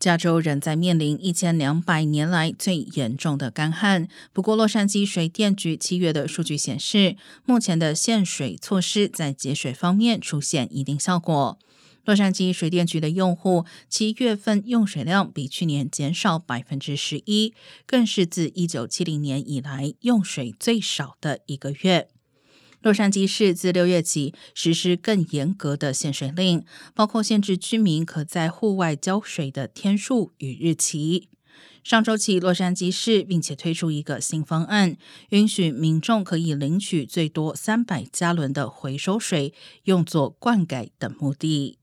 加州仍在面临一千两百年来最严重的干旱。不过，洛杉矶水电局七月的数据显示，目前的限水措施在节水方面出现一定效果。洛杉矶水电局的用户七月份用水量比去年减少百分之十一，更是自一九七零年以来用水最少的一个月。洛杉矶市自六月起实施更严格的限水令，包括限制居民可在户外浇水的天数与日期。上周起，洛杉矶市并且推出一个新方案，允许民众可以领取最多三百加仑的回收水，用作灌溉等目的。